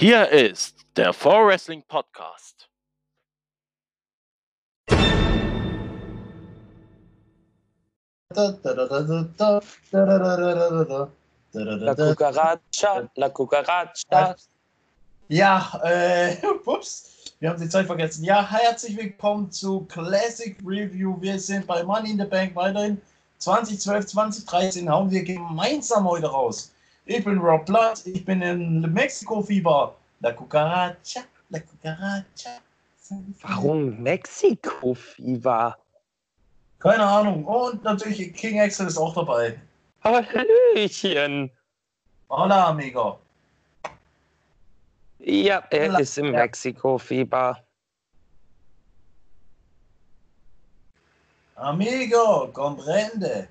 Hier ist der For Wrestling Podcast. La Cucaracha, la Cucaracha. Ja, äh, ups, wir haben die Zeit vergessen. Ja, herzlich willkommen zu Classic Review. Wir sind bei Money in the Bank weiterhin. 2012, 2013 hauen wir gemeinsam heute raus. Ich bin Rob Blood, ich bin in Mexiko-Fieber. La Cucaracha, la Cucaracha. Warum Mexiko-Fieber? Keine Ahnung. Und natürlich King Axel ist auch dabei. Hallöchen. Hola, amigo. Ja, er ist im. Mexiko-Fieber. Amigo, comprende.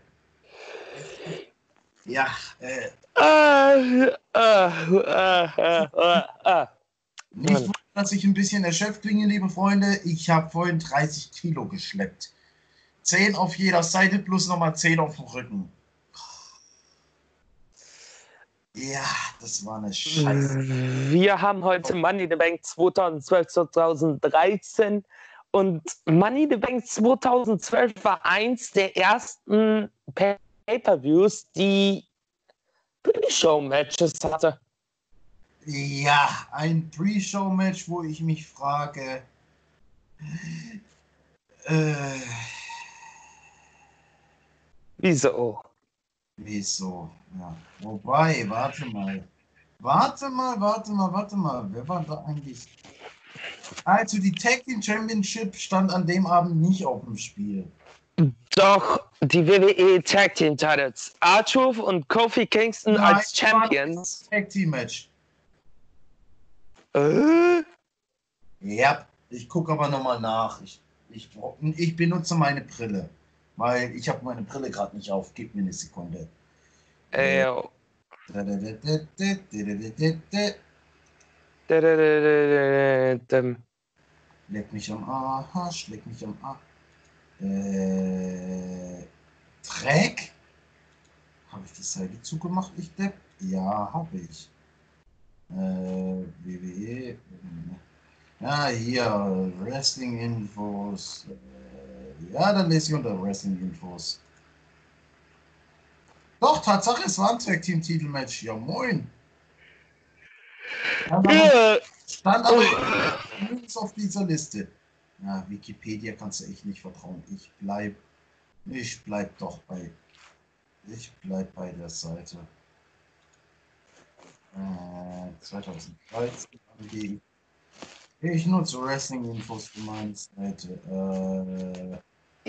Ja, äh, Ah, ah. Nicht, wundern, dass ich ein bisschen erschöpft klinge, liebe Freunde. Ich habe vorhin 30 Kilo geschleppt. 10 auf jeder Seite plus nochmal 10 auf dem Rücken. Ja, das war eine Scheiße. Wir haben heute Money the Bank 2012, 2013 und Money the Bank 2012 war eins der ersten Pay-Per-Views, die Pre-Show-Matches hatte. Ja, ein Pre-Show-Match, wo ich mich frage. Äh, Wieso? wieso? Ja. Wobei, warte mal. Warte mal, warte mal, warte mal. Wer war da eigentlich? Also, die Tag Team Championship stand an dem Abend nicht auf dem Spiel. Doch, die WWE Tag Team Titles. R-Truth und Kofi Kingston Nein, als Champions. Tag Team Match. Äh? Ja, ich gucke aber nochmal nach. Ich, ich, ich benutze meine Brille, weil ich habe meine Brille gerade nicht auf. Gib mir eine Sekunde. Äh, dum. Leck mich am Arsch, leck mich am Arsch. Äh, Dreck? Habe ich die Seite zugemacht, ich Depp? Ja, habe ich. Äh, WWE. Ja, hier, Wrestling-Infos. Äh, ja, dann lese ich unter Wrestling-Infos. Doch, Tatsache, es war ein Tag-Team-Titelmatch. Ja, moin. Ja, Stand aber auf dieser Liste. Ja, Wikipedia kannst du echt nicht vertrauen. Ich bleib, ich bleib doch bei, ich bleib bei der Seite. Äh, 2013 angegeben. Ich nutze Wrestling-Infos für meine Seite. Äh,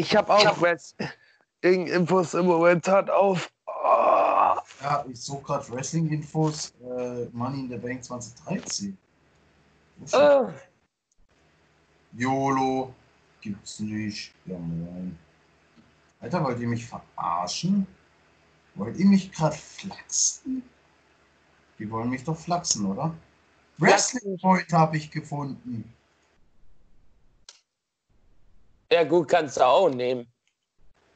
Ich habe auch Wrestling-Infos im Moment hat auf. Oh. ja, ich suche gerade Wrestling-Infos. Äh, Money in the Bank 2013. Wo steht Äh, YOLO gibt's nicht. Ja, moin. Alter, wollt ihr mich verarschen? Wollt ihr mich gerade flachsen? Die wollen mich doch flachsen, oder? Wrestling Point habe ich gefunden. ja, gut, kannst du auch nehmen.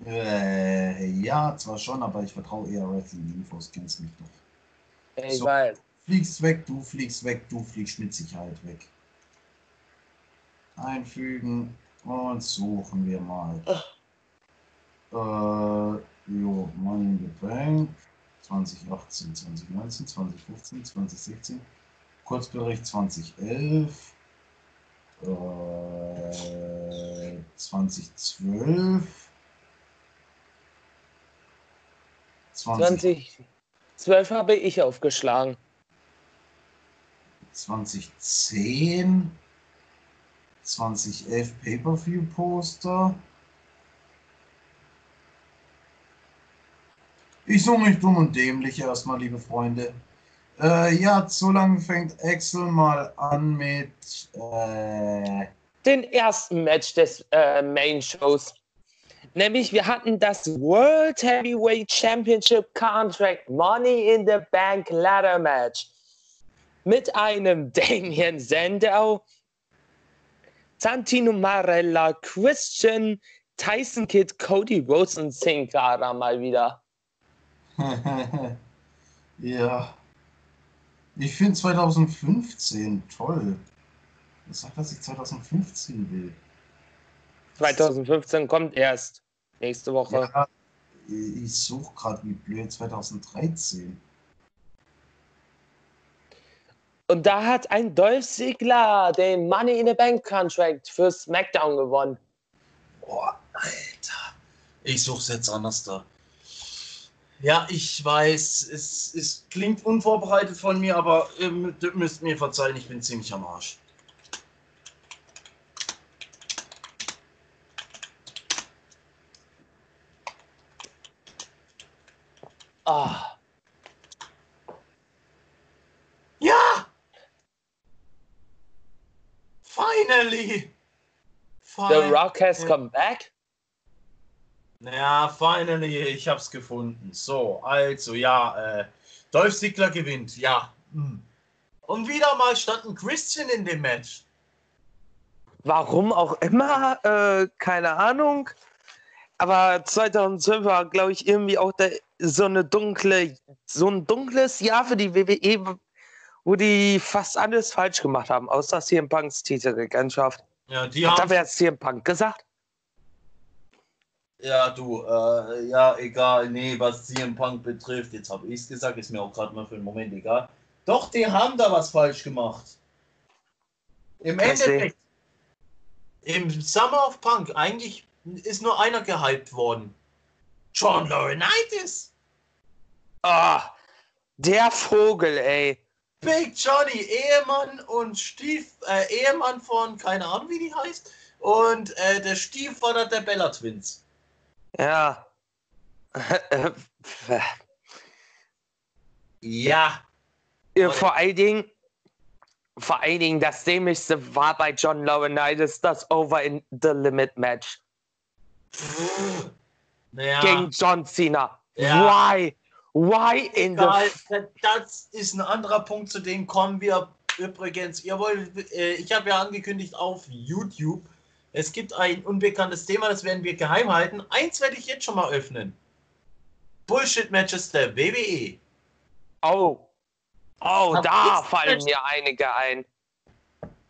Äh, ja, zwar schon, aber ich vertraue eher Wrestling Infos. Kennst mich doch. Ich So. weiß. Fliegst weg, du fliegst weg, du fliegst mit Sicherheit weg. Einfügen und suchen wir mal. Äh, jo, Money in the Bank 2018, 2019, 2015, 2016, Kurzbericht 2011, äh, 2012, 20, 2012 habe ich aufgeschlagen. 2010, 2011 Pay-Per-View-Poster. Ich suche mich dumm und dämlich erstmal, liebe Freunde. Äh, ja, so lange fängt Axel mal an mit. Äh, Den ersten Match des äh, Main Shows. Nämlich, wir hatten das World Heavyweight Championship Contract Money in the Bank Ladder Match. Mit einem Damien Sandow, Santino Marella, Christian, Tyson Kidd, Cody Rhodes und Sin Cara mal wieder. ja. Ich finde 2015 toll. Was sagt, dass ich 2015 will? 2015 kommt erst. Nächste Woche. Ja, ich suche gerade wie blöd 2013. Und da hat ein Dolph Ziggler den Money in the Bank Contract für SmackDown gewonnen. Boah, Alter. Ich suche es jetzt anders da. Ja, ich weiß, es, es klingt unvorbereitet von mir, aber ihr müsst mir verzeihen, ich bin ziemlich am Arsch. Ah, Ja! Finally! The Fin- Rock has come back. Ja, finally, ich hab's gefunden. So, also, ja, äh, Dolph Ziggler gewinnt, ja. hm. Und wieder mal stand ein Christian in dem Match. Warum auch immer, äh, keine Ahnung. Aber 2012 war, glaube ich, irgendwie auch der, so eine dunkle, so ein dunkles Jahr für die WWE, wo die fast alles falsch gemacht haben, außer CM Punks Titelregentschaft. Ja, die haben. aber jetzt CM Punk gesagt? Ja, du, äh, ja, egal, nee, was CM Punk betrifft, jetzt habe ich's gesagt, ist mir auch gerade mal für einen Moment egal. Doch, die haben da was falsch gemacht. Im. Endeffekt, im Summer of Punk, eigentlich ist nur einer gehypt worden. John Laurinaitis. Ah, der Vogel, ey. Big Johnny, Ehemann und Stief, äh, Ehemann von, keine Ahnung wie die heißt, und äh, der Stiefvater der Bella Twins. Ja. Ja. Ja, vor allen Dingen, vor allen Dingen, das dämlichste war bei John Laurinaitis das Over in the Limit Match Naja. gegen John Cena. Ja. Why? Why in Egal, the das ist ein anderer Punkt, zu dem kommen wir übrigens. Ihr wollt, äh, ich habe ja angekündigt auf YouTube, es gibt ein unbekanntes Thema, das werden wir geheim halten. Eins werde ich jetzt schon mal öffnen. Bullshit-Matches der WWE. Oh. Oh, da fallen mir einige ein.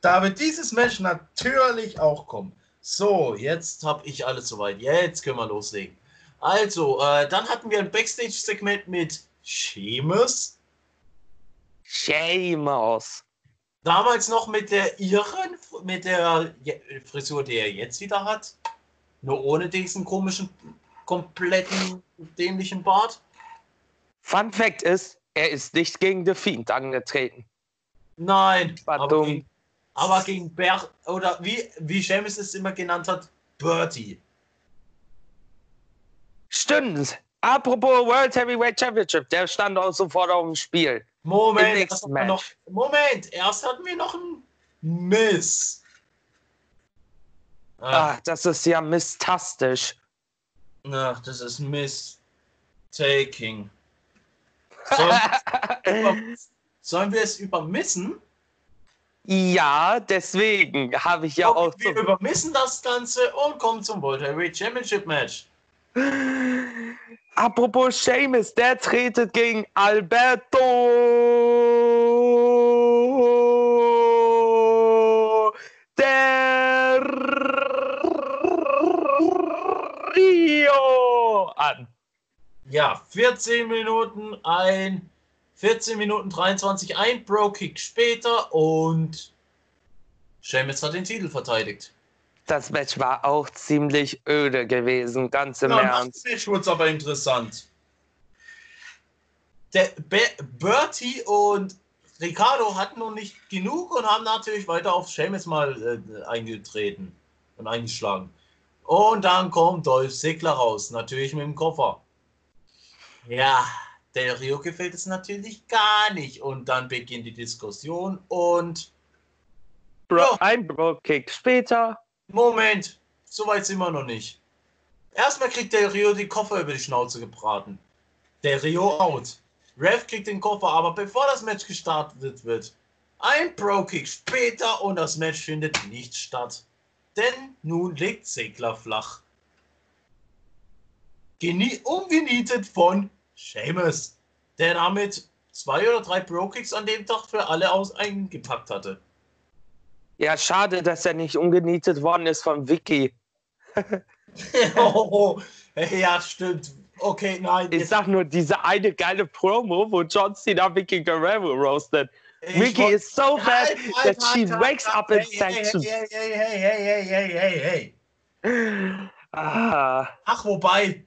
Da wird dieses Match natürlich auch kommen. So, jetzt habe ich alles soweit. Jetzt können wir loslegen. Also, äh, dann hatten wir ein Backstage-Segment mit Sheamus. Sheamus. Damals noch mit der ihren, mit der Frisur, die er jetzt wieder hat. Nur ohne diesen komischen, kompletten, dämlichen Bart. Fun Fact ist, er ist nicht gegen The Fiend angetreten. Nein, War aber dumm. gegen, aber gegen Bert, oder wie, wie Seamus es immer genannt hat, Bertie. Stimmt. Apropos World Heavyweight Championship, der stand auch sofort auf dem Spiel. Moment, erst hatten wir noch. Moment, erst hatten wir noch ein Miss. Ach, Ach, das ist ja mistastisch. ach, das ist Miss Taking. Sollen, sollen wir es übermissen? ja, deswegen habe ich ja auch Okay, wir so. übermissen das Ganze und kommen zum World Heavyweight Championship Match. Apropos Seamus, der tretet gegen Alberto Del Rio an. Ja, 14 Minuten ein, 14 Minuten 23, ein Pro-Kick später und Sheamus hat den Titel verteidigt. Das Match war auch ziemlich öde gewesen, ganz im Ja, Ernst. dem Match wurde es aber interessant. Der Be Bertie und Ricardo hatten noch nicht genug und haben natürlich weiter auf Sheamus mal äh, eingetreten und eingeschlagen. Und dann kommt Dolph Ziggler raus, natürlich mit dem Koffer. Ja, der Rio gefällt es natürlich gar nicht. Und dann beginnt die Diskussion und Bro Ja. Ein Bro-Kick später. Moment, so weit sind wir noch nicht. Erstmal kriegt der Rio den Koffer über die Schnauze gebraten. Der Rio out. Rev kriegt den Koffer, aber bevor das Match gestartet wird, ein Pro-Kick später und das Match findet nicht statt. Denn nun liegt Segler flach. Genie umgenietet von Seamus, der damit zwei oder drei Pro-Kicks an dem Tag für alle aus eingepackt hatte. Ja, schade, dass er nicht umgenietet worden ist von Vicky. oh, ja, stimmt. Okay, nein. Ich sag nur, diese eine geile Promo, wo John Cena Vicky Guerrero roastet. Vicky is so bad that she wakes up in hey, hey. Hey, hey, hey, hey, hey, hey, hey, hey. Ah, Ach, wobei,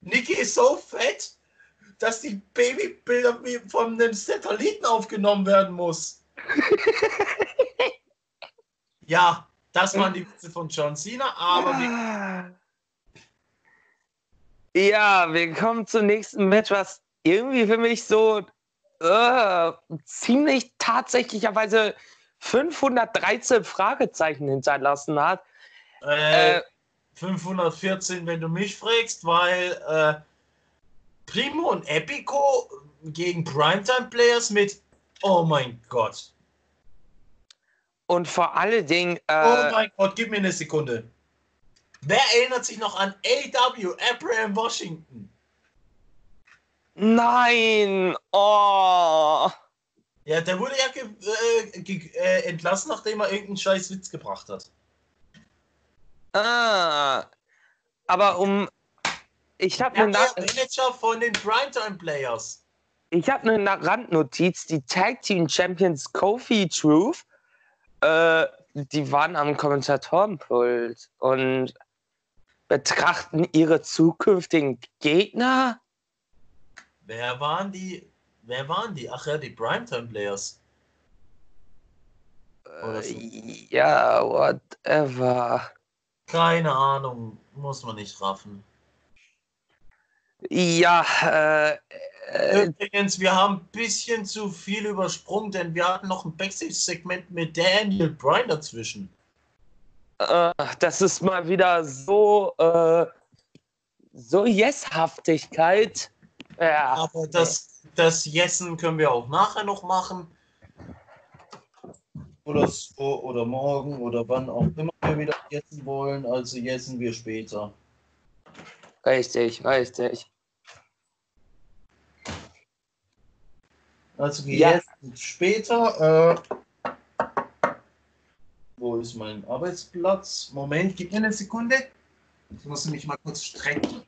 Niki ist so fett, dass die Babybilder von einem Satelliten aufgenommen werden muss. ja, das waren die Witze von John Cena, aber wir, Ja, wir kommen zum nächsten Match, was irgendwie für mich so äh, ziemlich tatsächlicherweise 513 Fragezeichen hinterlassen hat. äh, Äh, 514, wenn du mich fragst, weil äh, Primo und Epico gegen Primetime Players mit, oh mein Gott, und vor allen Dingen, Oh äh, mein Gott, gib mir eine Sekunde. Wer erinnert sich noch an AW, Abraham Washington? nein, oh, Ja, der wurde ja äh, äh, entlassen, nachdem er irgendeinen scheiß Witz gebracht hat. ah. aber um, ich habe eine, Na Manager von den Primetime Players. ich hab eine Randnotiz, die Tag Team Champions Kofi Truth, äh, die waren am Kommentatorenpult und betrachten ihre zukünftigen Gegner. Wer waren die? Wer waren die? Ach ja, die Primetime Players. Oder so. Äh, ja, whatever. Keine Ahnung, muss man nicht raffen. Ja, äh, äh, Übrigens, wir haben ein bisschen zu viel übersprungen, denn wir hatten noch ein Backstage-Segment mit Daniel Bryan dazwischen. äh, das ist mal wieder so, äh, so Yes-Haftigkeit. Ja, Aber das, das Jessen können wir auch nachher noch machen. Oder so, oder morgen, oder wann auch immer wir wieder jessen wollen. Also jessen wir später. richtig, richtig. Also Ja. gegessen später. Äh, wo ist mein Arbeitsplatz? Moment, gib mir eine Sekunde. Ich muss mich mal kurz strecken.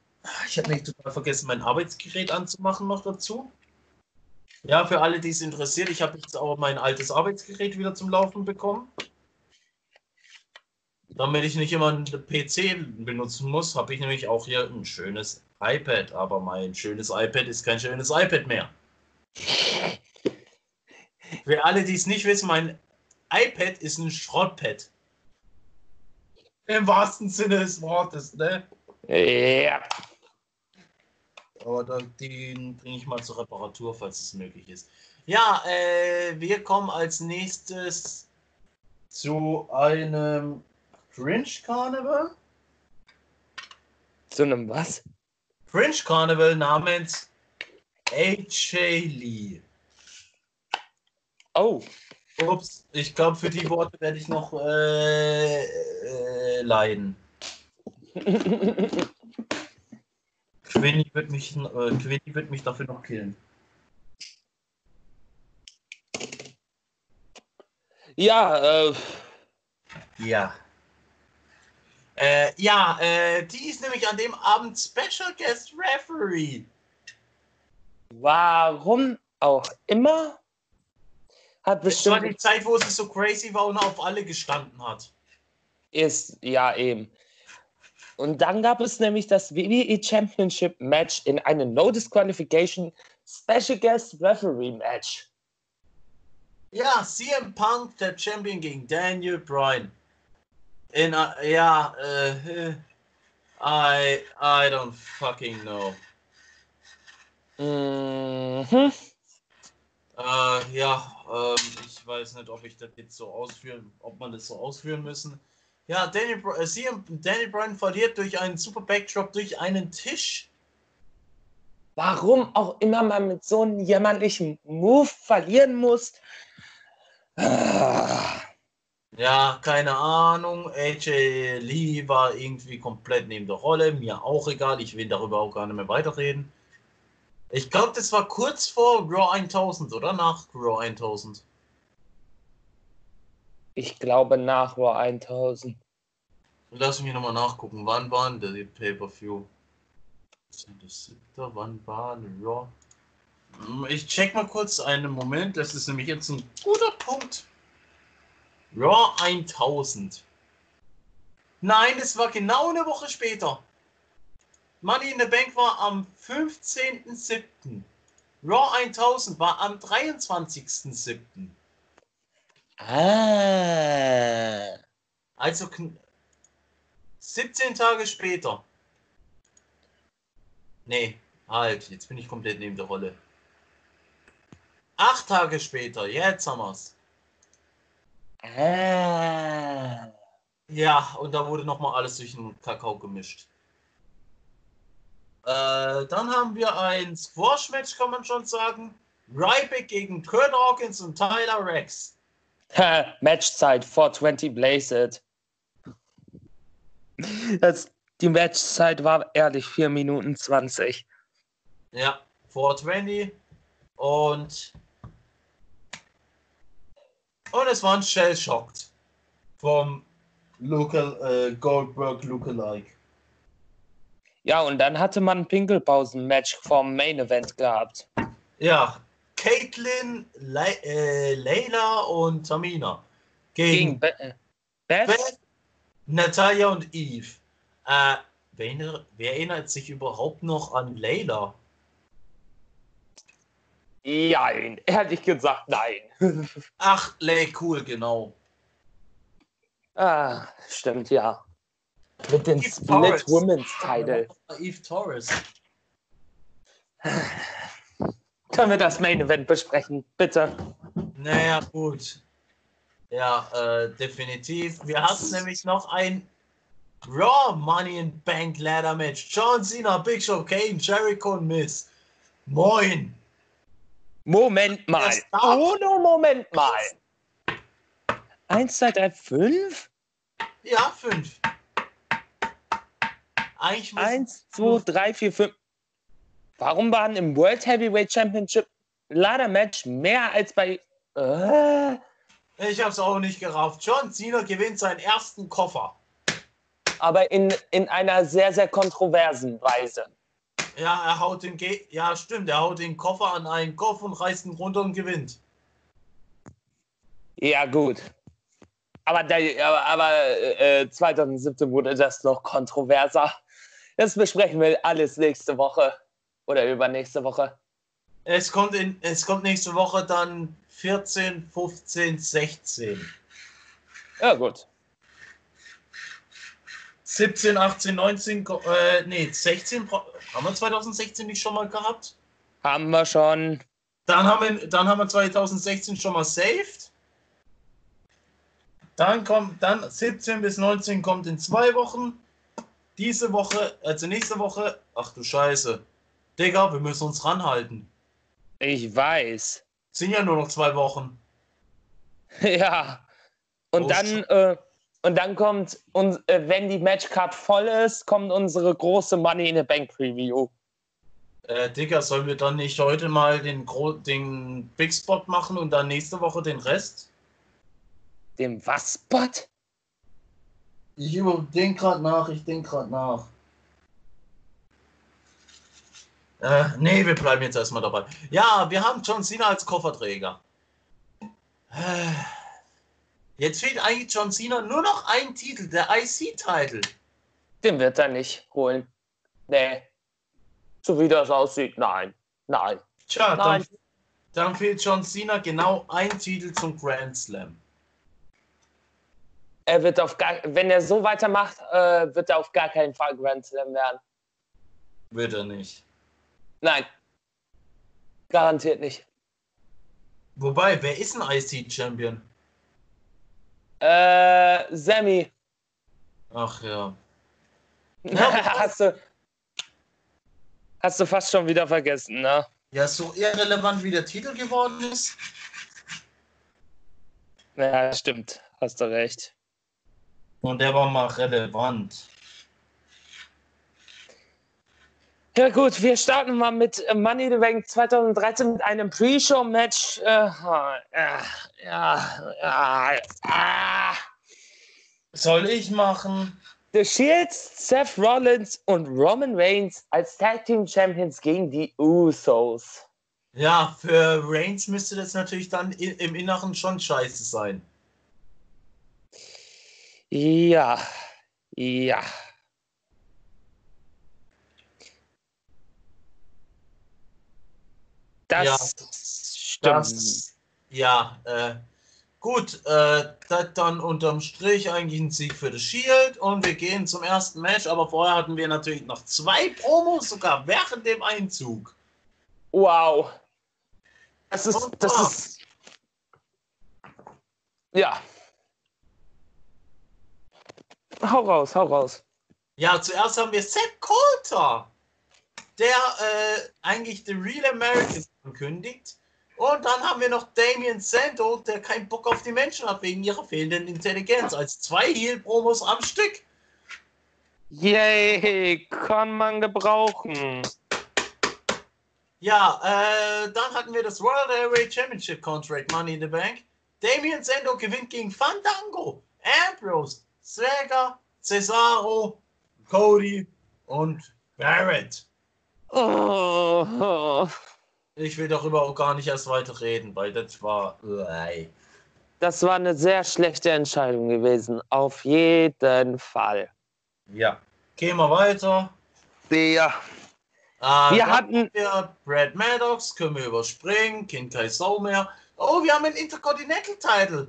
Ich habe nämlich total vergessen, mein Arbeitsgerät anzumachen noch dazu. Ja, für alle, die es interessiert, ich habe jetzt auch mein altes Arbeitsgerät wieder zum Laufen bekommen. Damit ich nicht immer einen PC benutzen muss, habe ich nämlich auch hier ein schönes iPad. Aber mein schönes iPad ist kein schönes iPad mehr. Für alle, die es nicht wissen, mein iPad ist ein Schrottpad. Im wahrsten Sinne des Wortes, ne? Ja. Aber da, den bringe ich mal zur Reparatur, falls es möglich ist. Ja, äh, wir kommen als nächstes zu einem Fringe Carnival. Zu einem was? Fringe Carnival namens AJ Lee. Oh, Ups, ich glaube, für die Worte werde ich noch äh, äh, leiden. Quinny wird mich, äh, Quinny wird mich dafür noch killen. ja, äh, Ja. Äh, ja, äh, die ist nämlich an dem Abend Special Guest Referee. Warum auch immer hat Das war die bestimmt Zeit, wo sie so crazy war und auf alle gestanden hat. ist, ja eben. Und dann gab es nämlich das WWE Championship Match in einem No Disqualification Special Guest Referee Match. Ja, CM Punk, der Champion gegen Daniel Bryan. In, a, ja, äh, I, I don't fucking know. Mhm. Äh, ja, ähm, ich weiß nicht, ob ich das jetzt so ausführen, ob man das so ausführen müssen. Ja, Br- äh, CM, Daniel Bryan verliert durch einen Super Backdrop durch einen Tisch. Warum auch immer man mit so einem jämmerlichen Move verlieren muss. Ah. Ja, keine Ahnung. AJ Lee war irgendwie komplett neben der Rolle. Mir auch egal. Ich will darüber auch gar nicht mehr weiterreden. Ich glaube, das war kurz vor Raw 1000 oder nach Raw 1000. Ich glaube nach Raw 1000. Lass mich nochmal nachgucken. Wann waren die Pay-Per-View? Wann war Raw? Hm, Ich check mal kurz einen Moment. Das ist nämlich jetzt ein guter Punkt. Raw 1000. Nein, es war genau eine Woche später. Money in the Bank war am 15.07. Raw 1000 war am 23.07. Ah. Also kn- 17 Tage später. Nee, halt, jetzt bin ich komplett neben der Rolle. Acht Tage später, jetzt haben wir's. Ah. Ja, und da wurde nochmal alles durch den Kakao gemischt. Äh, dann haben wir ein Squash-Match, kann man schon sagen. Ryback gegen Kurt Hawkins und Tyler Rex. Matchzeit 420 Blazed. Das, die Matchzeit war ehrlich 4 Minuten 20. Ja, 420. Und. Und es waren Shell Shocked. Vom Local, äh, Goldberg Lookalike. Ja, und dann hatte man ein Pinkelpausen-Match vom Main Event gehabt. Ja, Caitlin, Le äh, Layla und Tamina. Gegen Gegen, Be äh, Beth? Beth, Natalia und Eve. Äh, wer, erinnert- wer erinnert sich überhaupt noch an Layla? Nein, ehrlich gesagt, nein. Ach, Lay, cool, genau. ah, stimmt, ja. Mit dem Eve Split Torres. Women's Title. Eve Torres. Können wir das Main Event besprechen, bitte? Naja, gut. Ja, äh, definitiv. Wir hatten nämlich noch ein Raw Money in Bank Ladder Match. John Cena, Big Show, Kane, Jericho und Miss. Moin. Moment mal. Oh, no, Moment mal. 1, 2, 3, 5? Ja, fünf. Eigentlich 1, 2, 3, 4, 5. Warum waren im World Heavyweight Championship Ladder Match mehr als bei. Äh, Ich hab's auch nicht gerafft. John Cena gewinnt seinen ersten Koffer. aber in, in einer sehr, sehr kontroversen Weise. Ja, er haut den Ge Ja, stimmt. Er haut den Koffer an einen Kopf und reißt ihn runter und gewinnt. Ja, gut. Aber, da, aber, aber äh, 2017 wurde das noch kontroverser. Das besprechen wir alles nächste Woche oder übernächste Woche. Es kommt, in, es kommt nächste Woche dann 14, 15, 16. Ja, gut. 17, 18, 19, ko- äh, nee, 16, bra- haben wir 2016 nicht schon mal gehabt? Haben wir schon. Dann haben wir, dann haben wir 2016 schon mal saved. Dann kommt, dann 17 bis 19 kommt in zwei Wochen. Diese Woche, also nächste Woche, ach du Scheiße. Digga, wir müssen uns ranhalten. Ich weiß. Sind ja nur noch zwei Wochen. Ja. Und Oh, dann, äh, und dann kommt, uns, äh, wenn die Matchcard voll ist, kommt unsere große Money in the Bank Preview. Äh, Digga, sollen wir dann nicht heute mal den, Gro den Big Spot machen und dann nächste Woche den Rest? Dem Was-Spot? Ich denke gerade nach, ich denke gerade nach. Äh, nee, wir bleiben jetzt erstmal dabei. Ja, wir haben John Cena als Kofferträger. Äh, Jetzt fehlt eigentlich John Cena nur noch ein Titel, der IC-Titel. Den wird er nicht holen. Nee. So wie das aussieht, nein. Nein. Tja, Nein. dann, dann fehlt John Cena genau ein Titel zum Grand Slam. Er wird auf gar, wenn er so weitermacht, äh, wird er auf gar keinen Fall Grand Slam werden. Wird er nicht. Nein. Garantiert nicht. Wobei, wer ist ein IC-Champion? Äh, Sammy. Ach ja. hast du. Hast du fast schon wieder vergessen, ne? Ja, so irrelevant wie der Titel geworden ist. Ja, stimmt. Hast du recht. Und der war mal relevant. Ja gut, wir starten mal mit äh, Money in the Bank 2013 mit einem Pre-Show-Match. Äh, ja, ja, ah. Soll ich machen? The Shields, Seth Rollins und Roman Reigns als Tag Team Champions gegen die Usos. Ja, für Reigns müsste das natürlich dann im Inneren schon scheiße sein. Ja, ja. Das Ja, stimmt. Das, ja, äh, gut, äh, dann unterm Strich eigentlich ein Sieg für das Shield und wir gehen zum ersten Match, aber vorher hatten wir natürlich noch zwei Promos, sogar während dem Einzug. Wow. Das ist, Und das ist. Ja. Hau raus, hau raus. Ja, zuerst haben wir Seth Coulter, der äh, eigentlich The Real American ankündigt. Und dann haben wir noch Damien Sandow, der keinen Bock auf die Menschen hat wegen ihrer fehlenden Intelligenz. Als zwei Heel-Promos am Stück. Yay, kann man gebrauchen. Ja, äh, dann hatten wir das World Heavyweight Championship Contract Money in the Bank. Damien Sandow gewinnt gegen Fandango, Ambrose, Swagger, Cesaro, Cody und Barrett. Oh, Ich will darüber auch gar nicht erst weiter reden, weil das war. Das war eine sehr schlechte Entscheidung gewesen. Auf jeden Fall. Ja. Gehen wir weiter. Ja. Äh, Wir hatten. wir Brad Maddox, können wir überspringen, kennt kein Sau mehr. Oh, wir haben einen Intercontinental-Title,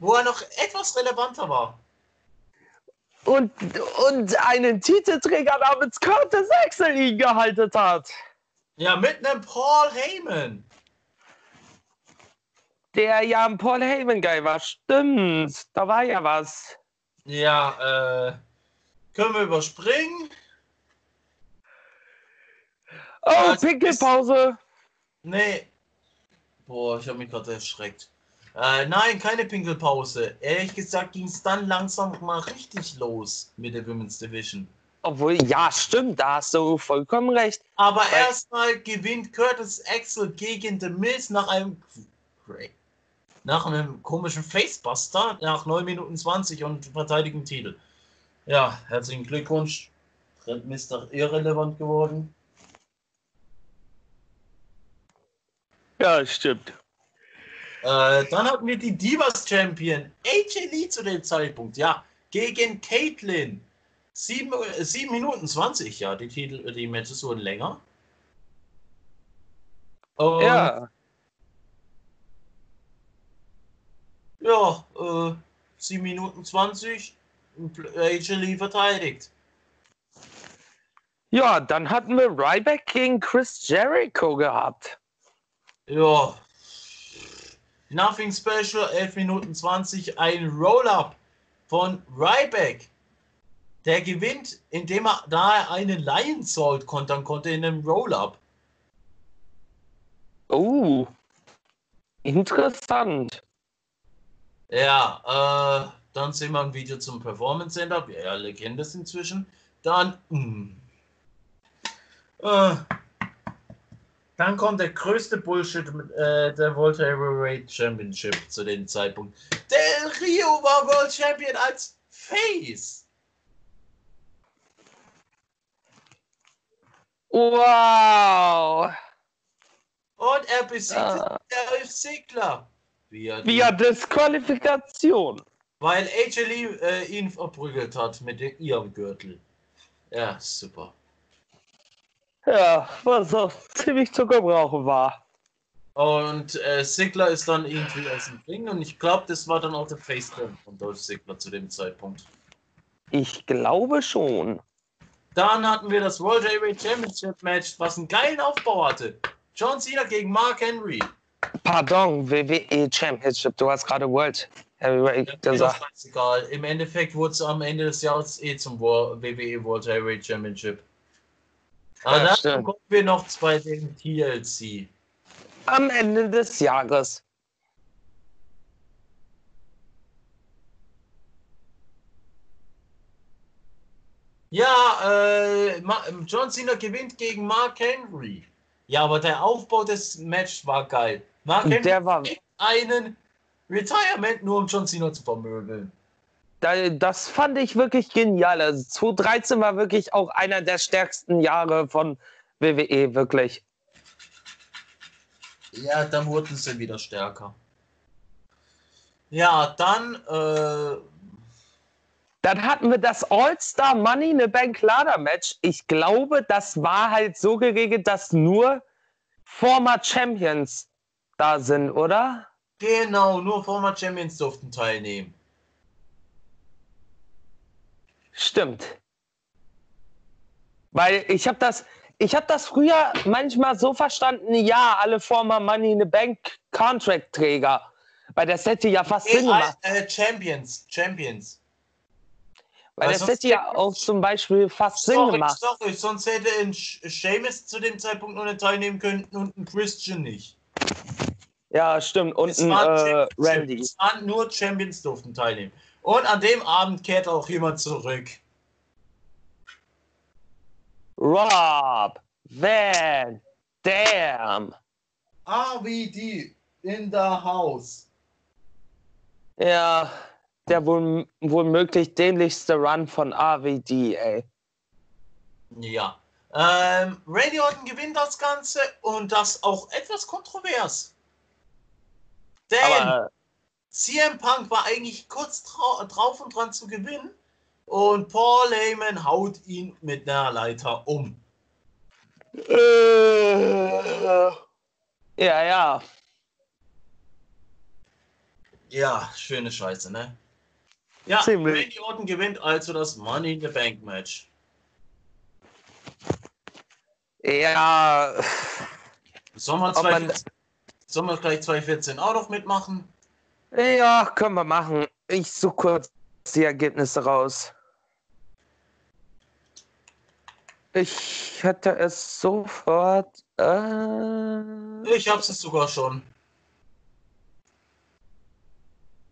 wo er noch etwas relevanter war. Und, und einen Titelträger namens Curtis Axel ihn gehalten hat. Ja, mit einem Paul Heyman. Der ja ein Paul Heyman Guy war. Stimmt. Da war ja was. Ja, äh, können wir überspringen? Oh, es Pinkelpause. Nee. Boah, ich habe mich gerade erschreckt. Äh, nein, keine Pinkelpause. Ehrlich gesagt ging es dann langsam mal richtig los mit der Women's Division. Obwohl, ja, stimmt, da hast du vollkommen recht. Aber erstmal gewinnt Curtis Axel gegen The Miz nach einem nach einem komischen Facebuster nach 9 Minuten 20 und verteidigen Titel. Ja, herzlichen Glückwunsch. Trent Mister irrelevant geworden. Ja, stimmt. Äh, dann hatten wir die Divas Champion AJ Lee zu dem Zeitpunkt, ja, gegen Caitlyn. 7, äh, 7 Minuten 20, ja, die Titel, die Matches wurden länger. Und Ja. Ja, äh, 7 Minuten 20, AJ Lee verteidigt. Ja, dann hatten wir Ryback gegen Chris Jericho gehabt. Ja. Nothing Special, 11 Minuten 20, ein Roll-Up von Ryback. Der gewinnt, indem er da er einen Lion Salt kontern konnte in einem Roll-Up. Oh. Interessant. Ja, äh, dann sehen wir ein Video zum Performance Center. Wir alle kennen das inzwischen. Dann, mh. äh, dann kommt der größte Bullshit äh, der World Heavyweight Championship zu dem Zeitpunkt. Del Rio war World Champion als Face. Wow. Und er besiegte Ah. Dolph Ziggler. Via, Via Disqualifikation. Weil AJ Lee äh, ihn verprügelt hat mit dem- ihrem Gürtel. Ja, super. Ja, was auch ziemlich zu gebrauchen war. Und äh, Sigler ist dann irgendwie aus dem Ring und ich glaube, das war dann auch der Faceturn von Dolph Sigler zu dem Zeitpunkt. Ich glaube schon. Dann hatten wir das World Heavyweight Championship Match, was einen geilen Aufbau hatte. John Cena gegen Mark Henry. Pardon, WWE Championship. Du hast gerade World Heavyweight Ja, mir das gesagt. scheißegal. Im Endeffekt wurde es am Ende des Jahres eh zum WWE World Heavyweight Championship. Aber Ja, dann stimmt. kommen wir noch bei dem TLC. Am Ende des Jahres. Ja, äh, John Cena gewinnt gegen Mark Henry. Ja, aber der Aufbau des Matches war geil. Mark Henry Der war, einen Retirement nur um John Cena zu vermöbeln. Da- das fand ich wirklich genial. Also 2013 war wirklich auch einer der stärksten Jahre von WWE, wirklich. Ja, dann wurden sie wieder stärker. Ja, dann, äh, Dann hatten wir das All-Star Money in the Bank Ladder Match. Ich glaube, das war halt so geregelt, dass nur former Champions da sind, oder? genau, nur Former Champions durften teilnehmen. Stimmt. Weil ich habe das, ich habe das früher manchmal so verstanden, ja, alle former Money in the Bank Contract Träger. Weil das hätte ja fast Sinn gemacht. Äh, Champions, Champions. Weil Weil das hätte ja auch zum Beispiel fast Sinn Sorry, gemacht. sorry, sonst hätte ein Sheamus zu dem Zeitpunkt nur nicht teilnehmen können und ein Christian nicht. Ja, stimmt. Und Es ein äh, Randy. Es waren nur Champions durften teilnehmen. Und an dem Abend kehrt auch jemand zurück. Rob Van Dam. RVD in the house. Ja, der wohl, womöglich dämlichste Run von AWD, ey. Ja. Ähm, Randy Orton gewinnt das Ganze und das auch etwas kontrovers. Denn Aber CM Punk war eigentlich kurz drauf und dran zu gewinnen und Paul Heyman haut ihn mit einer Leiter um. äh, ja, ja. Ja, schöne Scheiße, ne? Ja, Ziemlich. Randy Orton gewinnt also das Money in the Bank Match. Ja, Sollen wir, man- 214 sollen wir gleich 214 auch noch mitmachen? Ja, können wir machen. Ich suche kurz die Ergebnisse raus. Ich hätte es sofort. Äh, Ich hab's es sogar schon.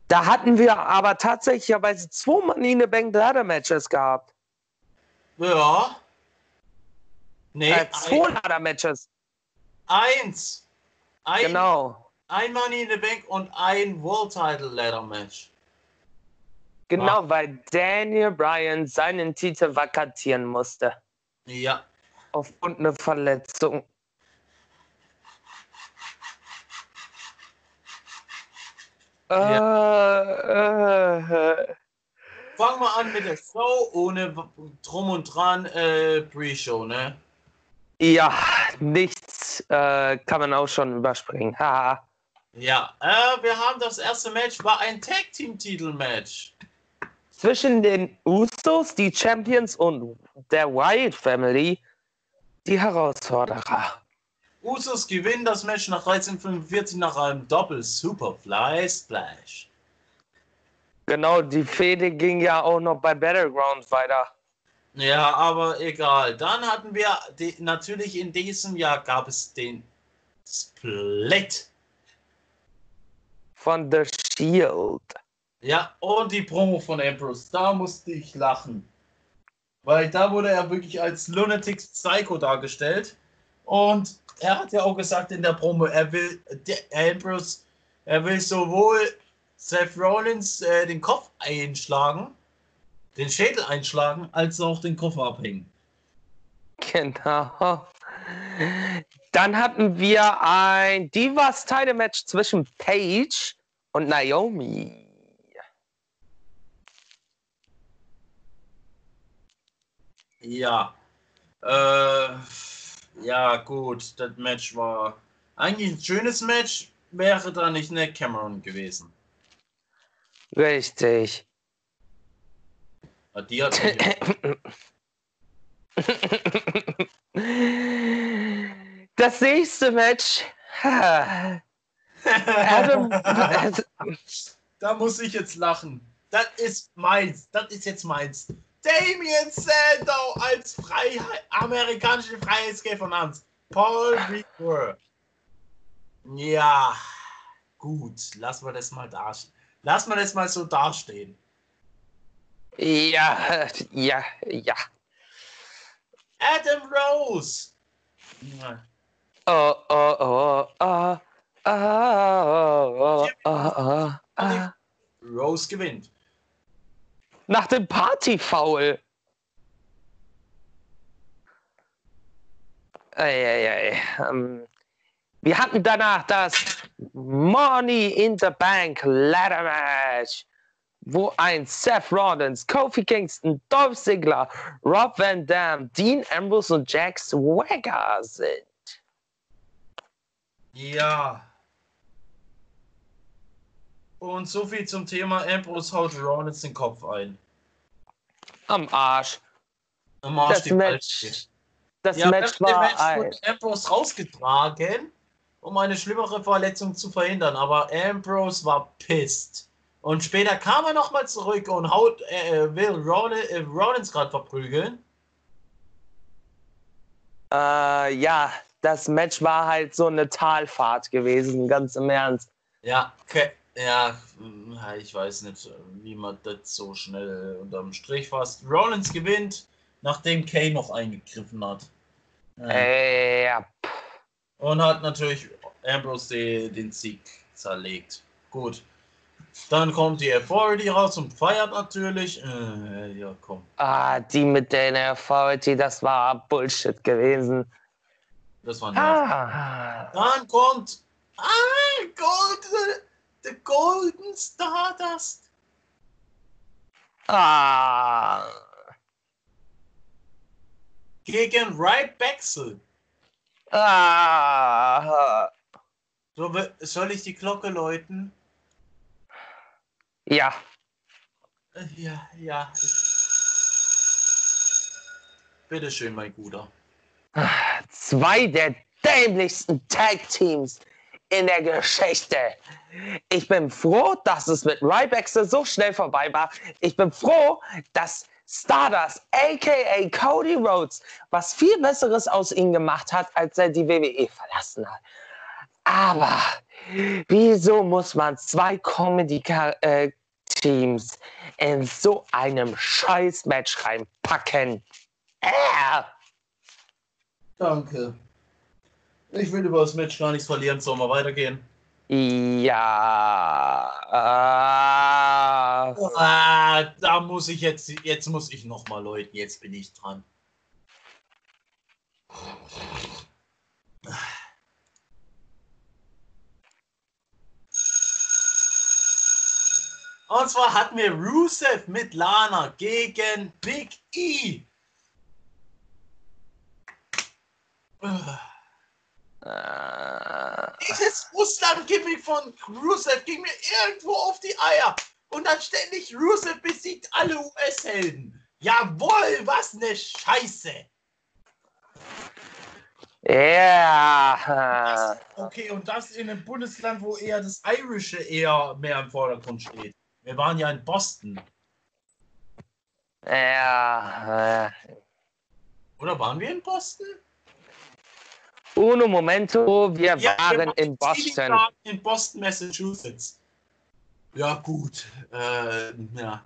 da hatten wir aber tatsächlicherweise zwei Money in the Bank Ladder Matches gehabt. Ja. Nee, Äh, zwei Ladder Matches. ein, eins. Ein, Genau. Ein Money in the Bank und ein World Title Ladder Match. Genau, weil Daniel Bryan seinen Titel vakantieren musste. Ja. Aufgrund einer Verletzung. Äh, äh, Fangen wir an mit der Show ohne Drum und Dran äh, Pre-Show, ne? ja, nichts äh, kann man auch schon überspringen. Haha. Ja, äh, wir haben das erste Match, war ein Tag Team Titel Match. Zwischen den Usos, die Champions und der Wyatt Family, die Herausforderer. Usos gewinnen das Match nach 13:45 nach einem Doppel Superfly Splash. Genau, die Fehde ging ja auch noch bei Battleground weiter. Ja, aber egal. Dann hatten wir die, natürlich in diesem Jahr gab es den Split. Von The Shield. Ja, und die Promo von Ambrose, da musste ich lachen. Weil da wurde er wirklich als Lunatic Psycho dargestellt. Und er hat ja auch gesagt in der Promo, er will, der Ambrose, er will sowohl Seth Rollins äh, den Kopf einschlagen, den Schädel einschlagen, als auch den Kopf abhängen. Genau. Dann hatten wir ein Divas Title Match zwischen Paige und Naomi. Ja. Äh, ja, gut, das Match war eigentlich ein schönes Match, wäre da nicht Nick Cameron gewesen. Richtig. Aber Die hat Das nächste Match. Adam, da muss ich jetzt lachen. Das ist meins. Das ist jetzt meins. Damien Sandow als Freiheit, amerikanische Freiheitskämpfer namens Paul Rieger. Ja, gut. Lassen wir das mal dastehen. Lassen wir das mal so dastehen. ja, ja, ja. Adam Rose oh, oh, oh, ah, ah, ah, ah, ah. Rose gewinnt. Nach dem Partyfoul. Eieiei. Ähm, wir hatten danach das Money in the Bank Ladder Match, wo ein Seth Rollins, Kofi Kingston, Dolph Ziggler, Rob Van Dam, Dean Ambrose und Jack Swagger sind. Ja. Und so viel zum Thema Ambrose haut Rollins den Kopf ein. Am Arsch. Am Arsch Das die Match, das Ja, Match war Match ein. wurde Ambrose rausgetragen, um eine schlimmere Verletzung zu verhindern. Aber Ambrose war pissed. Und später kam er nochmal zurück und haut, äh, will Rollins, äh, Rollins gerade verprügeln. Äh, ja, das Match war halt so eine Talfahrt gewesen, ganz im Ernst. Ja, okay. Ja, hm, ich weiß nicht, wie man das so schnell unterm Strich fasst. Rollins gewinnt, nachdem Kane noch eingegriffen hat. Ja. Äh, ja, Und hat natürlich Ambrose den Sieg zerlegt. Gut. Dann kommt die Authority raus und feiert natürlich. Äh, ja, komm. ah, die mit der Authority, das war Bullshit gewesen. Das war. Ah, Dann kommt. Ah, Gold, the Golden Stardust. ah, Gegen Right Baxel. ah, So, soll ich die Glocke läuten? ja, Äh, Ja, ja. Bitteschön, mein Guter. Zwei der dämlichsten Tag-Teams in der Geschichte. Ich bin froh, dass es mit Ryback so schnell vorbei war. Ich bin froh, dass Stardust, aka Cody Rhodes, was viel Besseres aus ihm gemacht hat, als er die WWE verlassen hat. Aber wieso muss man zwei Comedy-Teams in so einem Scheiß-Match reinpacken? Äh. Danke. Ich will über das Match gar nichts verlieren, sollen wir weitergehen? Ja. Äh, Ah, da muss ich jetzt, jetzt muss ich nochmal läuten, jetzt bin ich dran. Und zwar hatten wir Rusev mit Lana gegen Big E. äh, Dieses Russland-Gimmick von Rusev ging mir irgendwo auf die Eier. Und dann ständig Rusev besiegt alle US-Helden. Jawohl, was ne Scheiße. ja. Okay, und das in einem Bundesland, wo eher das Irische eher mehr im Vordergrund steht. Wir waren ja in Boston. Ja. äh, Oder waren wir in Boston? Uno momento, wir Ja, wir waren waren in Boston. In Boston, Massachusetts. Ja, gut. Äh, ja.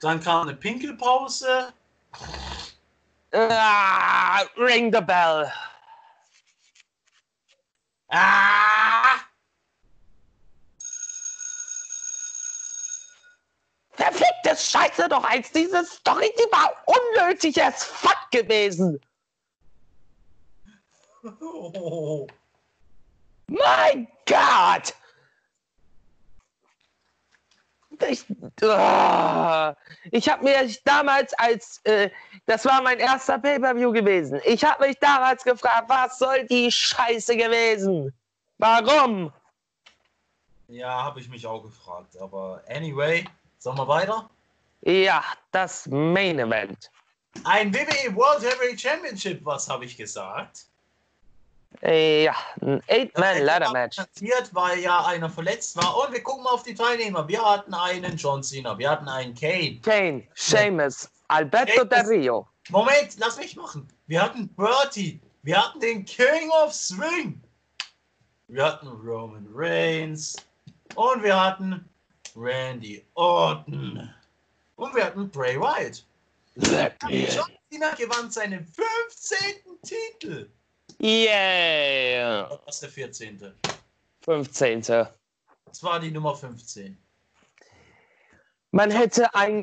Dann kam eine Pinkelpause. Ah, ring the bell. Ah! Verfickte Scheiße doch als diese Story, die war unnötig as fuck gewesen. Oh. Mein Gott! Ich, ah, ich habe mir damals als, äh, das war mein erster Pay-Per-View gewesen. Ich habe mich damals gefragt, was soll die Scheiße gewesen? Warum? Ja, habe ich mich auch gefragt. Aber anyway, sollen wir weiter? Ja, das Main Event. Ein WWE World Heavyweight Championship, was habe ich gesagt? Ja, ein Eight-Man-Ladder-Match. Passiert, weil ja einer verletzt war. Und wir gucken mal auf die Teilnehmer. Wir hatten einen John Cena, wir hatten einen Kane. Kane, Sheamus, Alberto. Del Rio. Moment, lass mich machen. Wir hatten Bertie, wir hatten den King of Swing. Wir hatten Roman Reigns. Und wir hatten Randy Orton. Und wir hatten Bray Wyatt. Schon Cena gewann seinen 15. Titel. Yeah. Das ist der 14. 15. Das war die Nummer 15. Man hätte ein.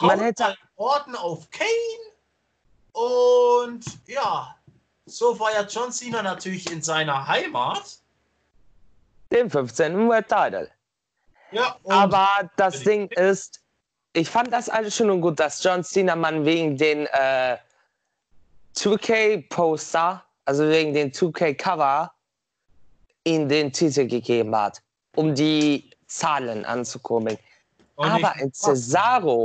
Man hätte- einen Orden auf Kane. Und ja, so feiert John Cena natürlich in seiner Heimat. Den 15. World Title. Ja, Aber das Ding ist, ich fand das alles schon und gut, dass John Cena man wegen den äh, 2K-Poster, also wegen den 2K-Cover, ihm den Titel gegeben hat, um die Zahlen anzukurbeln. Aber ein Cesaro,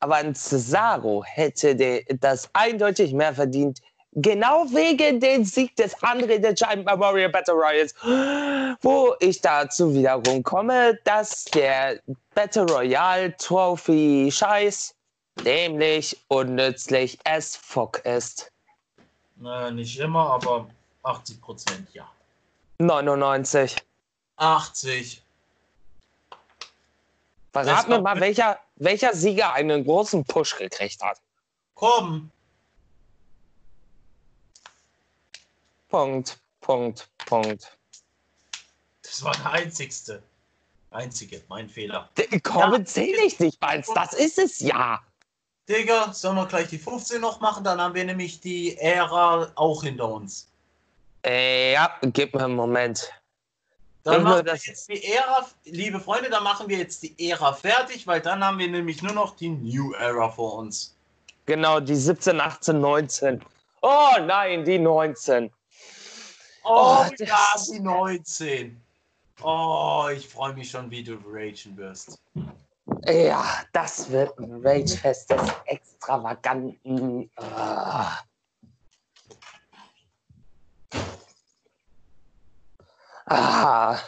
aber ein Cesaro hätte das eindeutig mehr verdient. Genau wegen dem Sieg des Andre the Giant Memorial Battle Royals, wo ich dazu wiederum komme, dass der Battle Royale Trophy Scheiß dämlich, unnützlich as fuck ist. Naja, nicht immer, aber 80 Prozent, ja. 99. 80. Verrat mir mal, welcher, welcher Sieger einen großen Push gekriegt hat. Komm. Punkt, Punkt, Punkt. Das war der einzigste. Einzige, mein Fehler. Corbin zähle ich nicht mal. Das ist es ja. Digga, sollen wir gleich die 15 noch machen? Dann haben wir nämlich die Ära auch hinter uns. Äh, ja, gib mir einen Moment. Dann machen wir jetzt die Ära, liebe Freunde, dann machen wir jetzt die Ära fertig, weil dann haben wir nämlich nur noch die New Era vor uns. Genau, die 17, 18, 19. Oh nein, die 19. Oh, Oh, ja, die 19. Oh, ich freue mich schon, wie du ragen wirst. Ja, das wird ein Ragefest des extravaganten. Ah. Ah.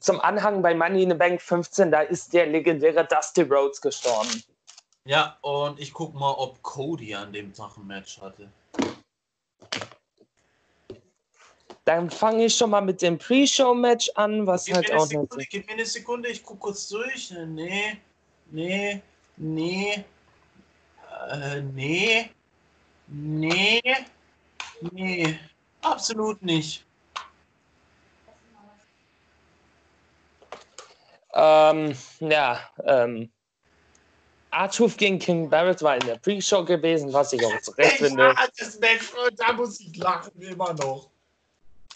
Zum Anhang bei Money in the Bank 15, da ist der legendäre Dusty Rhodes gestorben. Ja, und ich guck mal, ob Cody an dem Tag ein Match hatte. Dann fange ich schon mal mit dem Pre-Show-Match an, was Gib halt auch Sekunde, nicht. gib mir eine Sekunde, ich guck kurz durch. Nee, nee, nee, äh, nee, nee, nee, absolut nicht. Ähm, ja, ähm. R-Truth gegen King Barrett war in der Pre-Show gewesen, was ich auch zu Recht Ich finde. das Match da muss ich lachen immer noch.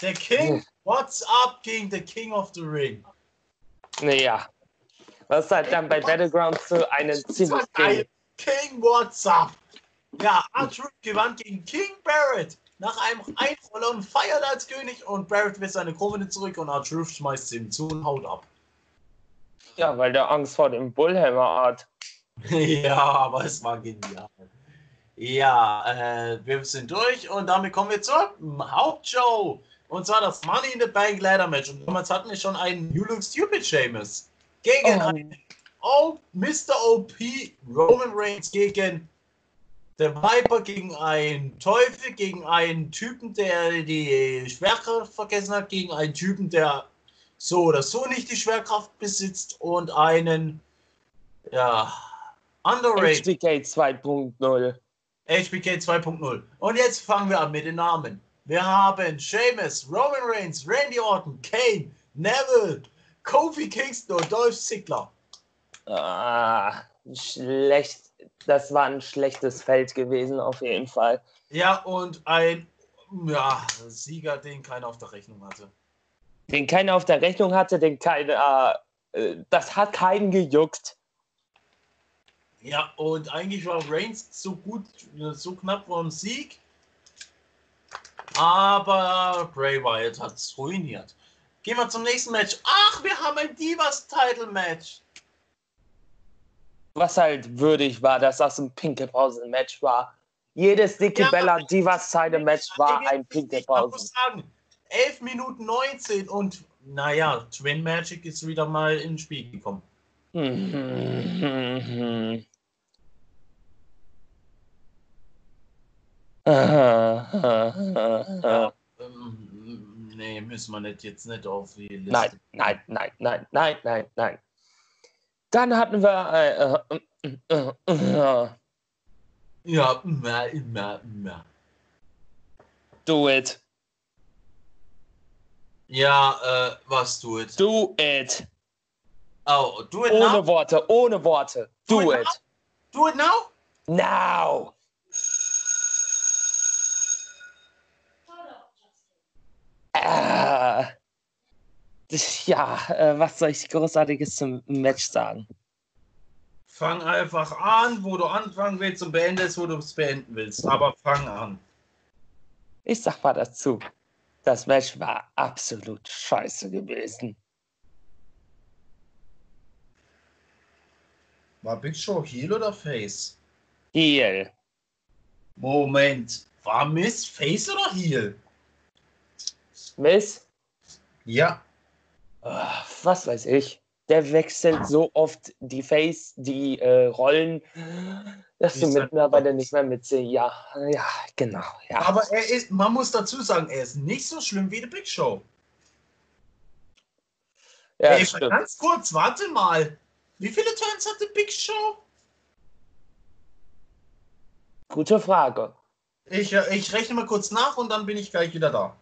Der King, what's up gegen the King of the Ring? Naja. Was halt dann bei Battleground zu einem Das ziemlich geil. King, what's up? Ja, R-Truth gewann gegen King Barrett nach einem Einroller und feiert als König und Barrett will seine Krone zurück und R-Truth schmeißt sie ihm zu und haut ab. Ja, weil der Angst vor dem Bullhammer hat. ja, aber es war genial. Ja, äh, wir sind durch und damit kommen wir zur Hauptshow. Und zwar das Money in the Bank Ladder Match. Und damals hatten wir schon einen You Look Stupid Seamus gegen Oh. einen o Mr. OP Roman Reigns gegen der Viper, gegen einen Teufel, gegen einen Typen, der die Schwerkraft vergessen hat, gegen einen Typen, der so oder so nicht die Schwerkraft besitzt und einen, ja, underrated HBK 2.0. HBK 2.0. Und jetzt fangen wir an mit den Namen. Wir haben Sheamus, Roman Reigns, Randy Orton, Kane, Neville, Kofi Kingston und Dolph Ziggler. Ah, schlecht. Das war ein schlechtes Feld gewesen, auf jeden Fall. Ja, und ein ja, Sieger, den keiner auf der Rechnung hatte. Den keiner auf der Rechnung hatte, den keiner. Äh, das hat keinen gejuckt. Ja, und eigentlich war Reigns so gut, so knapp vor dem Sieg. Aber Bray Wyatt hat es ruiniert. Gehen wir zum nächsten Match. Ach, wir haben ein Divas-Title-Match. Was halt würdig war, dass das ein Pinkelpausen-Match war. Jedes Dicke Ja, Bella Divas Title Match war Ich ein muss Pinkelpausen. sagen, 11 Minuten 19 und naja, Twin Magic ist wieder mal ins Spiel gekommen. Mhm. Nein, nee, müssen wir nicht jetzt nicht auf die Liste. nein, nein, nein, nein, nein, nein. Dann hatten wir. Äh, äh, äh, äh, Ja, immer, immer, immer. Do it. Ja, äh, was do it? Do it. Oh, do it Ohne now? Worte, ohne Worte. Do Do it it. Do it now? Now. Das- Ja, äh, was soll ich Großartiges zum Match sagen? Fang einfach an, wo du anfangen willst und beendest, wo du es beenden willst. Aber fang an. Ich sag mal dazu, das Match war absolut scheiße gewesen. War Big Show Heel oder Face? Heel. Moment. War Miss Face oder Heel? Miss, Ja. Was weiß ich. Der wechselt so oft die Face, die äh, Rollen, dass du Ist er- mittlerweile nicht mehr mitsiehst. Ja, ja, genau. Ja. Aber er ist, man muss dazu sagen, er ist nicht so schlimm wie der Big Show. ja, Ey, ganz kurz, warte mal. Wie viele Turns hat der Big Show? Gute Frage. Ich, äh, ich rechne mal kurz nach und dann bin ich gleich wieder da.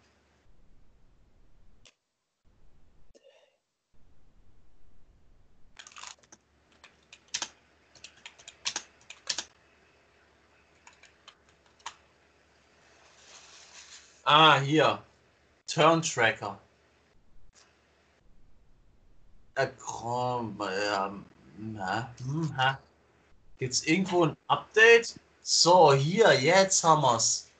Ah, hier. Turn Tracker. Äh, ähm, hm. Gibt's irgendwo ein Update? So, hier, jetzt haben wir's.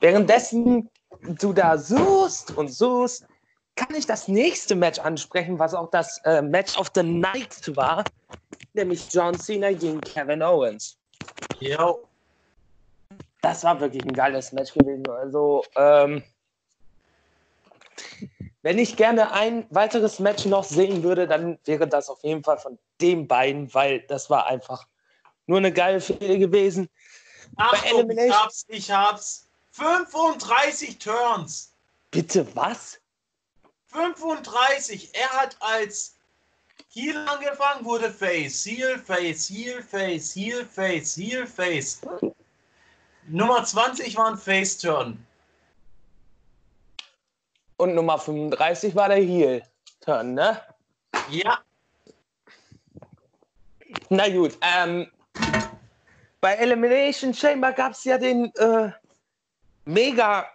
Währenddessen du da suchst und suchst, kann ich das nächste Match ansprechen, was auch das äh, Match of the Night war, nämlich John Cena gegen Kevin Owens. Jo. Das war wirklich ein geiles Match gewesen. Also, ähm, wenn ich gerne ein weiteres Match noch sehen würde, dann wäre das auf jeden Fall von den beiden, weil das war einfach nur eine geile Fehde gewesen. Achtung, ich hab's, ich hab's. 35 Turns. Bitte was? 35. Er hat als Heel angefangen, wurde Face, Heel, Face, Heel, Face, Heel, Face, Heel, Face. Nummer 20 war ein Face-Turn. Und Nummer 35 war der Heel-Turn, ne? Ja, Na gut, ähm, bei Elimination Chamber gab es ja den äh, mega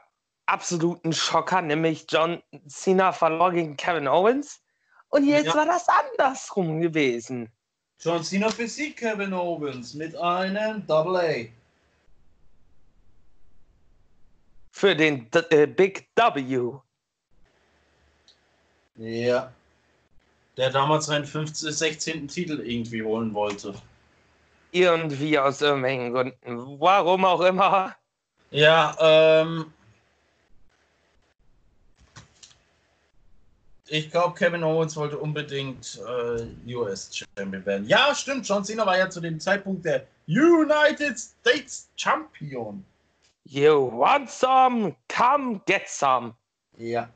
absoluten Schocker, nämlich John Cena verlor gegen Kevin Owens. Und jetzt Ja. war das andersrum gewesen. John Cena besiegt Kevin Owens mit einem Double A. Für den D äh, Big W. Ja. Der damals seinen 15, 16. Titel irgendwie holen wollte. Irgendwie aus irgendwelchen Gründen. Warum auch immer. Ja, ähm. Ich glaube, Kevin Owens wollte unbedingt äh, US-Champion werden. Ja, stimmt. John Cena war ja zu dem Zeitpunkt der United States Champion. You want some? Come get some. Ja.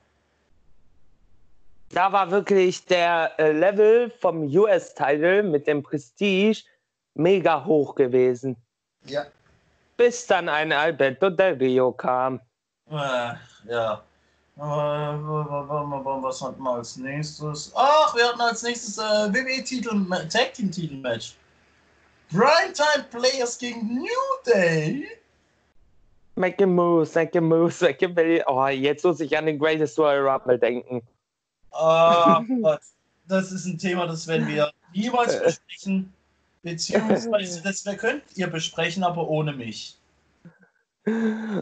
da war wirklich der äh, Level vom US-Title mit dem Prestige mega hoch gewesen. Ja. Bis dann ein Alberto Del Rio kam. Äh, ja. Was hatten wir als nächstes? Ach, wir hatten als nächstes äh, WWE-Titel, Tag Team Titelmatch. Primetime Players gegen New Day. Make a move, make a move, make a move. Oh, jetzt muss ich an den Greatest Royal Rumble denken. Ah, Gott. das ist ein Thema, das werden wir niemals besprechen. Beziehungsweise, das könnt ihr besprechen, aber ohne mich.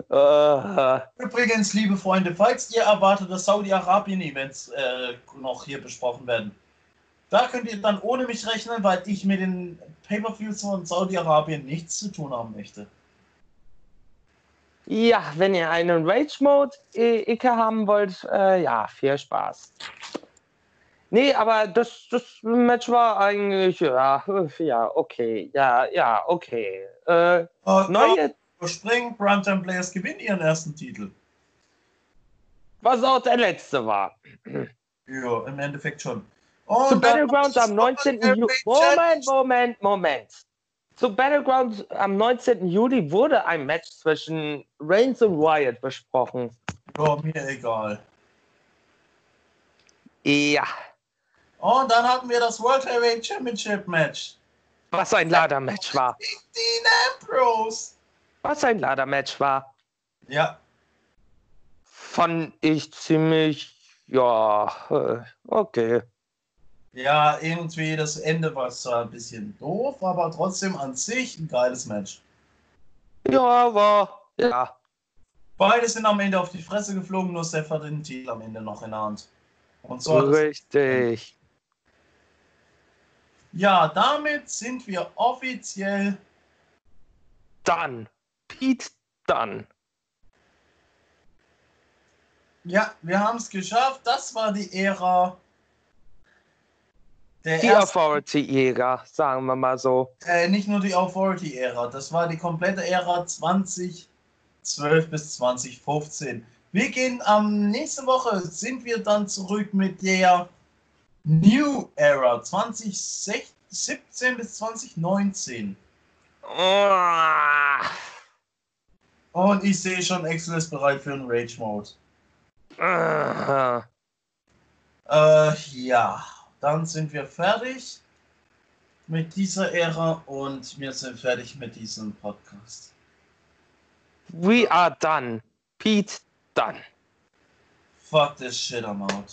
Uh, Übrigens, liebe Freunde, falls ihr erwartet, dass Saudi-Arabien-Events äh, noch hier besprochen werden, da könnt ihr dann ohne mich rechnen, weil ich mit den Pay-Per-Views von Saudi-Arabien nichts zu tun haben möchte. ja, wenn ihr einen Rage-Mode-Icke haben wollt, äh, ja, viel Spaß. Nee, aber das, das Match war eigentlich, ja, ja, okay, ja, ja, okay. Äh, Äh, neue, Überspringen, Primetime Players gewinnen ihren ersten Titel. Was auch der letzte war. Ja, im Endeffekt schon. Zu Und dann Battlegrounds am das 19. Juli. Moment, Moment, Moment. Zu Battlegrounds am 19. Juli wurde ein Match zwischen Reigns und Wyatt besprochen. Ja, mir egal. Ja, Und dann hatten wir das World Heavyweight Championship Match. was ein Ladermatch war. Dean Ambrose. Was ein Ladermatch war. Ja, Fand ich ziemlich, ja, okay. ja, irgendwie das Ende war zwar ein bisschen doof, aber trotzdem an sich ein geiles Match. Ja, war, ja. Beide sind am Ende auf die Fresse geflogen, nur Seth hat den Titel am Ende noch in der Hand. Und so Richtig. Ja, damit sind wir offiziell Dann. Pete Dunn. Ja, wir haben es geschafft. Das war die Ära der Die ersten, Authority-Jäger, sagen wir mal so. äh, nicht nur die Authority-Ära, das war die komplette Ära 2012 bis 2015. Wir gehen am nächste Woche sind wir dann zurück mit der New Era 2017 bis 2019. Ah. Und ich sehe schon, Excel ist bereit für einen Rage Mode. Ah. Äh, ja, dann sind wir fertig mit dieser Ära und wir sind fertig mit diesem Podcast. We are done. Pete Dunn. Fuck this shit, I'm out.